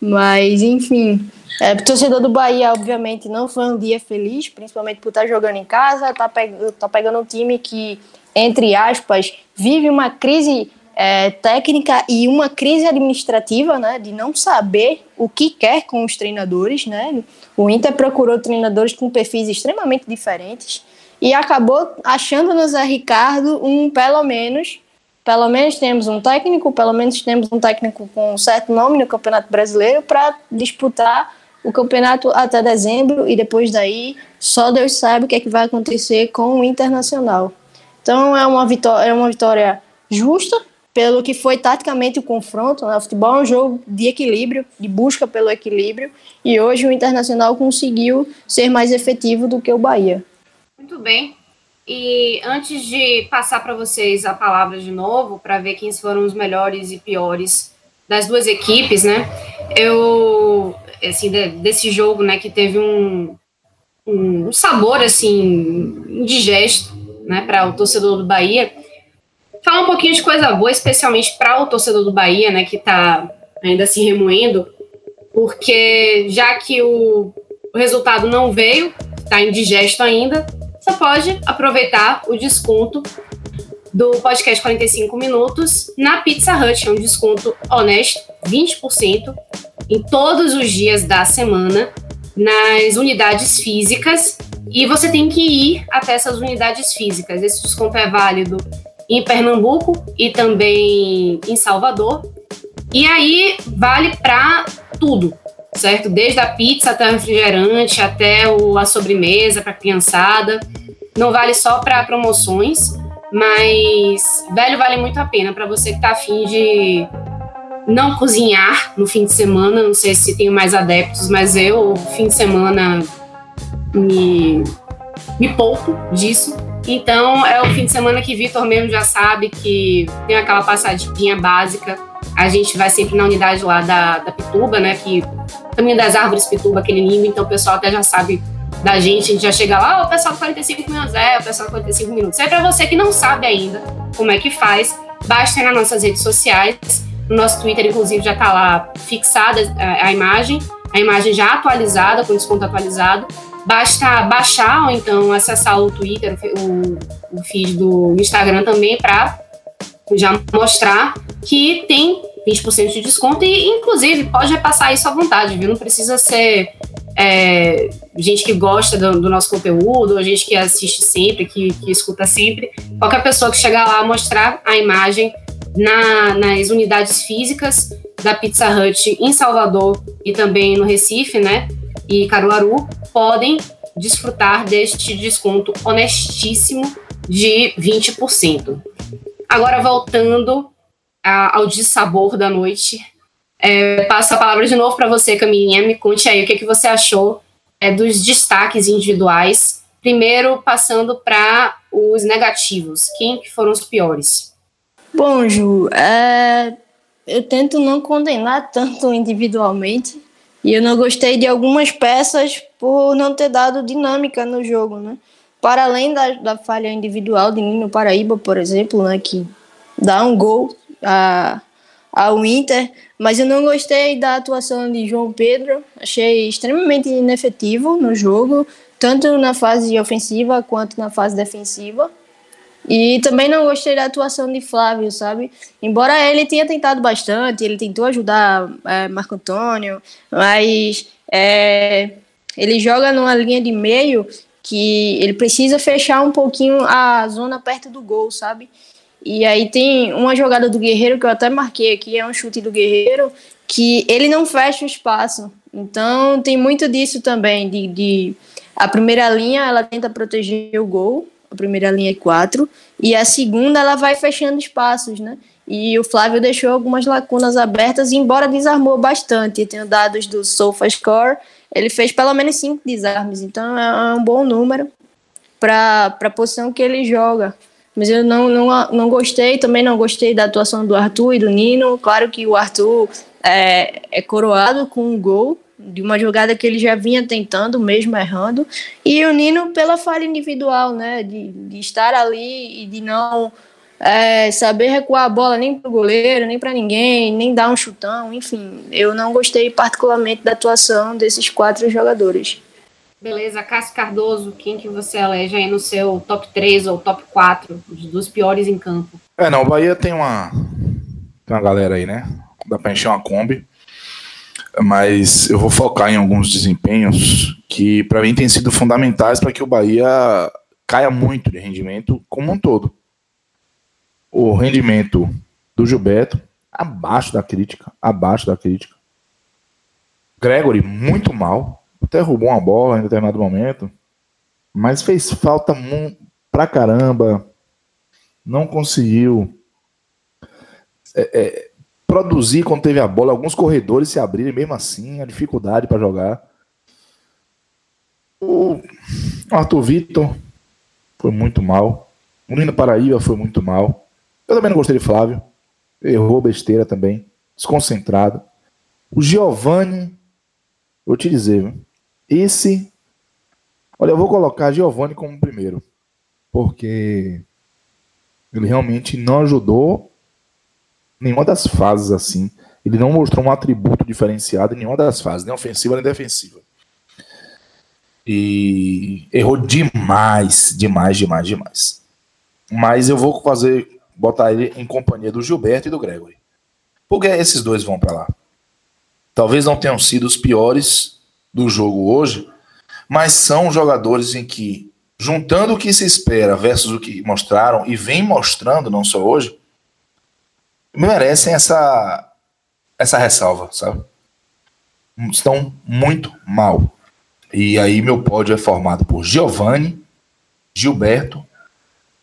Mas, enfim, é, torcedor do Bahia, obviamente, não foi um dia feliz, principalmente por estar tá jogando em casa, tá, pe tá pegando um time que, entre aspas, vive uma crise é, técnica e uma crise administrativa, né, de não saber o que quer com os treinadores, né. O Inter procurou treinadores com perfis extremamente diferentes e acabou achando no Zé Ricardo um, pelo menos, pelo menos temos um técnico, pelo menos temos um técnico com um certo nome no Campeonato Brasileiro para disputar o campeonato até dezembro e depois daí só Deus sabe o que é que vai acontecer com o Internacional. Então é uma vitória, é uma vitória justa, pelo que foi taticamente o confronto. Né? O futebol é um jogo de equilíbrio, de busca pelo equilíbrio, e hoje o Internacional conseguiu ser mais efetivo do que o Bahia. Muito bem. E antes de passar para vocês a palavra de novo, para ver quem foram os melhores e piores das duas equipes, né? Eu, assim, desse jogo, né, que teve um, um sabor, assim, indigesto, né, para o torcedor do Bahia falar um pouquinho de coisa boa, especialmente para o torcedor do Bahia, né, que está ainda se remoendo, porque já que o, o resultado não veio, está indigesto ainda, você pode aproveitar o desconto do podcast 45 minutos na Pizza Hut, é um desconto honesto, 20% em todos os dias da semana nas unidades físicas e você tem que ir até essas unidades físicas. Esse desconto é válido em Pernambuco e também em Salvador. E aí vale para tudo, certo? Desde a pizza até o refrigerante, até o, a sobremesa para criançada. Não vale só para promoções, mas velho vale muito a pena para você que está afim de não cozinhar no fim de semana. Não sei se tenho mais adeptos, mas eu, fim de semana, me, me poupo disso. Então é o fim de semana que Vitor mesmo já sabe que tem aquela passadinha básica. A gente vai sempre na unidade lá da, da Pituba, né? Que Caminho das Árvores Pituba, aquele lindo, então o pessoal até já sabe da gente, a gente já chega lá, oh, o pessoal 45 minutos, é, o pessoal 45 minutos. É para você que não sabe ainda como é que faz, basta ir nas nossas redes sociais. No nosso Twitter, inclusive, já está lá fixada a, a imagem, a imagem já atualizada, com desconto atualizado. Basta baixar ou então acessar o Twitter, o, o feed do Instagram também para já mostrar que tem 20% de desconto e, inclusive, pode repassar isso à vontade, viu? Não precisa ser é, gente que gosta do, do, nosso conteúdo, ou gente que assiste sempre, que, que, escuta sempre. Qualquer pessoa que chegar lá mostrar a imagem na, nas unidades físicas da Pizza Hut em Salvador e também no Recife, né? E Caruaru, podem desfrutar deste desconto honestíssimo de 20%. Agora, voltando ao dissabor da noite, é, passo a palavra de novo para você, Camilinha. Me conte aí o que, que você achou é, dos destaques individuais. Primeiro, passando para os negativos. Quem que foram os piores? Bom, Ju, é, eu tento não condenar tanto individualmente, e eu não gostei de algumas peças por não ter dado dinâmica no jogo, né? Para além da, da falha individual de Nino Paraíba, por exemplo, né, que dá um gol a, ao Inter, mas eu não gostei da atuação de João Pedro, achei extremamente inefetivo no jogo, tanto na fase ofensiva quanto na fase defensiva. E também não gostei da atuação de Flávio, sabe? Embora ele tenha tentado bastante, ele tentou ajudar é, Marco Antônio, mas é, ele joga numa linha de meio que ele precisa fechar um pouquinho a zona perto do gol, sabe? E aí tem uma jogada do Guerreiro que eu até marquei aqui, é um chute do Guerreiro, que ele não fecha o espaço. Então tem muito disso também, de, de a primeira linha ela tenta proteger o gol, a primeira linha é quatro, e a segunda ela vai fechando espaços, né? E o Flávio deixou algumas lacunas abertas, embora desarmou bastante. Tem dados do SofaScore, ele fez pelo menos cinco desarmes, então é um bom número para a posição que ele joga. Mas eu não, não, não gostei, também não gostei da atuação do Arthur e do Nino. Claro que o Arthur é, é coroado com um gol de uma jogada que ele já vinha tentando, mesmo errando. E o Nino pela falha individual, né? De, de estar ali e de não é, saber recuar a bola nem para o goleiro, nem para ninguém, nem dar um chutão, enfim. Eu não gostei particularmente da atuação desses quatro jogadores. Beleza, Cássio Cardoso, quem que você elege aí no seu top 3 ou top 4 dos piores em campo? É, não, o Bahia tem uma, tem uma galera aí, né? Dá pra encher uma Kombi. Mas eu vou focar em alguns desempenhos que para mim têm sido fundamentais para que o Bahia caia muito de rendimento como um todo. O rendimento do Gilberto abaixo da crítica, abaixo da crítica. Gregory muito mal, até roubou uma bola em determinado momento, mas fez falta pra caramba, não conseguiu é, é, produzir quando teve a bola. Alguns corredores se abrirem mesmo assim, a dificuldade para jogar. O Arthur Vitor foi muito mal. O Nino Paraíba foi muito mal. Eu também não gostei de Flávio. Errou besteira também. Desconcentrado. O Giovanni, vou te dizer, viu? Esse. Olha, eu vou colocar Giovanni como primeiro. Porque ele realmente não ajudou nenhuma das fases assim. Ele não mostrou um atributo diferenciado em nenhuma das fases, nem ofensiva nem defensiva. E errou demais, demais, demais, demais. Mas eu vou fazer, botar ele em companhia do Gilberto e do Gregory. Porque esses dois vão para lá. Talvez não tenham sido os piores do jogo hoje, mas são jogadores em que, juntando o que se espera versus o que mostraram e vem mostrando, não só hoje, merecem essa, essa ressalva, sabe? Estão muito mal. E aí meu pódio é formado por Giovanni, Gilberto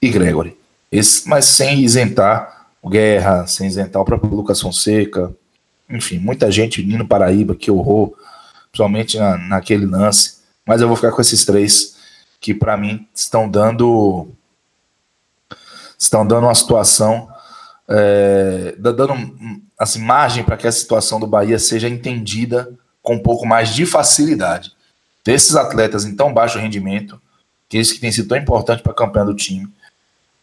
e Gregory. Esse, mas sem isentar o Guerra, sem isentar o próprio Lucas Fonseca, enfim, muita gente, Nino Paraíba, que horror, principalmente na, naquele lance. Mas eu vou ficar com esses três que para mim estão dando estão dando uma situação é, dando assim, margem para que a situação do Bahia seja entendida com um pouco mais de facilidade. Desses atletas em tão baixo rendimento, que esse que tem sido tão importante para a campanha do time,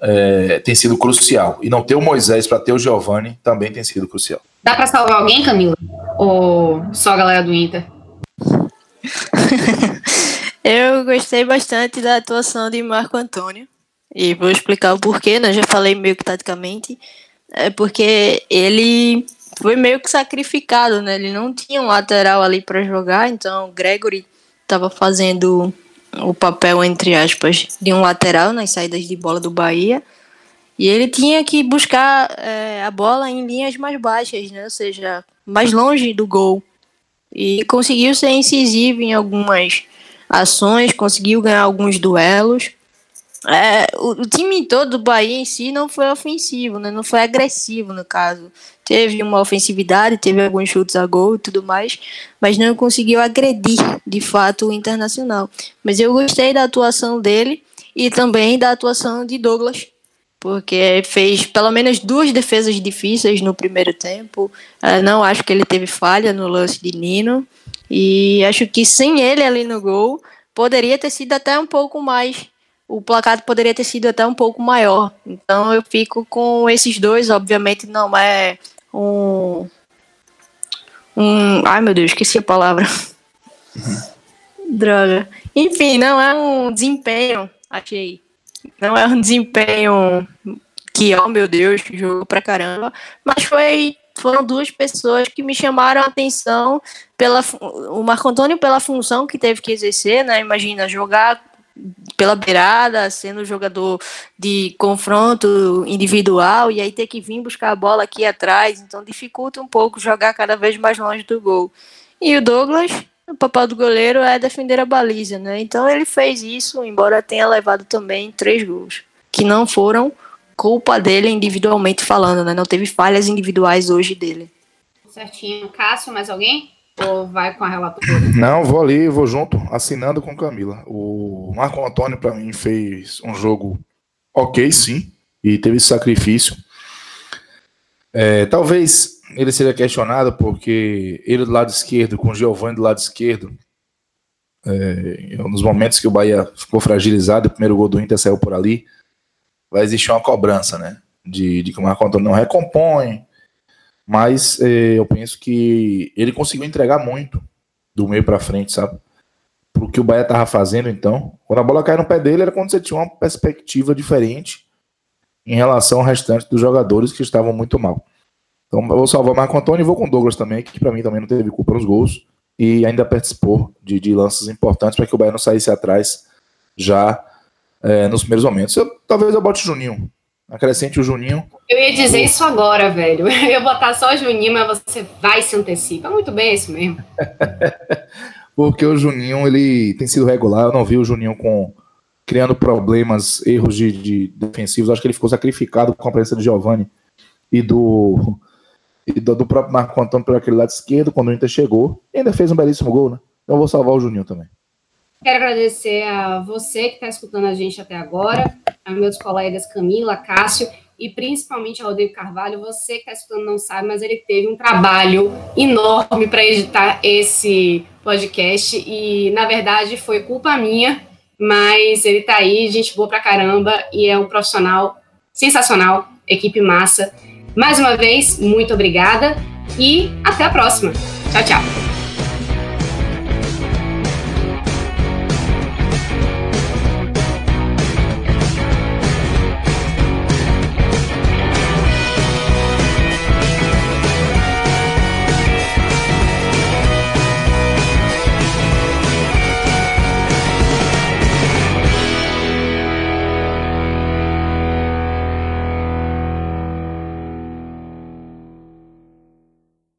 é, tem sido crucial. E não ter o Moisés para ter o Giovanni também tem sido crucial. Dá para salvar alguém, Camila? Ou só a galera do Inter? (laughs) eu gostei bastante da atuação de Marco Antônio. E vou explicar o porquê, né? Já falei meio que taticamente. É porque ele foi meio que sacrificado, né? Ele não tinha um lateral ali para jogar, então o Gregory estava fazendo o papel, entre aspas, de um lateral nas saídas de bola do Bahia. E ele tinha que buscar é, a bola em linhas mais baixas, né? Ou seja, mais longe do gol. E conseguiu ser incisivo em algumas ações, conseguiu ganhar alguns duelos. É, o, o, time todo do Bahia em si não foi ofensivo, né? não foi agressivo no caso. Teve uma ofensividade, teve alguns chutes a gol e tudo mais, mas não conseguiu agredir de fato o Internacional. Mas eu gostei da atuação dele e também da atuação de Douglas, porque fez pelo menos duas defesas difíceis no primeiro tempo. Uh, não acho que ele teve falha no lance de Nino. E acho que sem ele ali no gol, poderia ter sido até um pouco mais. O placar poderia ter sido até um pouco maior. Então eu fico com esses dois. Obviamente não é um. um ai meu Deus, esqueci a palavra. (laughs) Droga. Enfim, não é um desempenho, achei não é um desempenho que, oh meu Deus, jogou pra caramba, mas foi foram duas pessoas que me chamaram a atenção pela o Marco Antônio pela função que teve que exercer, né? Imagina jogar pela beirada, sendo jogador de confronto individual e aí ter que vir buscar a bola aqui atrás, então dificulta um pouco jogar cada vez mais longe do gol. E o Douglas, o papel do goleiro é defender a baliza, né? Então ele fez isso, embora tenha levado também três gols, que não foram culpa dele individualmente falando, né? Não teve falhas individuais hoje dele. Certinho. Cássio, mais alguém? Ou vai com a relatora? Não, vou ali, vou junto, assinando com Camila. O Marco Antônio, para mim, fez um jogo ok, sim, e teve sacrifício. É, talvez ele seja questionado porque ele do lado esquerdo, com o Giovanni do lado esquerdo, é, nos momentos que o Bahia ficou fragilizado, o primeiro gol do Inter saiu por ali vai existir uma cobrança, né? De, de que o Marco Antônio não recompõe. Mas eh, eu penso que ele conseguiu entregar muito do meio para frente, sabe? Pro que o Bahia tava fazendo, então. Quando a bola cai no pé dele, era quando você tinha uma perspectiva diferente em relação ao restante dos jogadores que estavam muito mal. Então eu vou salvar o Marco Antônio e vou com Douglas também, que para mim também não teve culpa nos gols. E ainda participou de, de lances importantes para que o Bahia não saísse atrás já é, nos primeiros momentos. Eu, talvez eu bote o Juninho. Acrescente o Juninho. Eu ia dizer isso agora, velho. (laughs) Eu ia botar só o Juninho, mas você vai se antecipa. Muito bem, é isso mesmo. (laughs) Porque o Juninho, ele tem sido regular. Eu não vi o Juninho com criando problemas, erros de, de defensivos. Acho que ele ficou sacrificado com a presença de Giovanni e do, e do, do próprio Marco Antônio por aquele lado esquerdo, quando o Inter chegou. E ainda fez um belíssimo gol, né? Então eu vou salvar o Juninho também. Quero agradecer a você que está escutando a gente até agora, a meus colegas Camila, Cássio e principalmente a Rodrigo Carvalho. Você que está escutando não sabe, mas ele teve um trabalho enorme para editar esse podcast e, na verdade, foi culpa minha, mas ele está aí, gente boa pra caramba e é um profissional sensacional, equipe massa. Mais uma vez, muito obrigada e até a próxima. Tchau, tchau.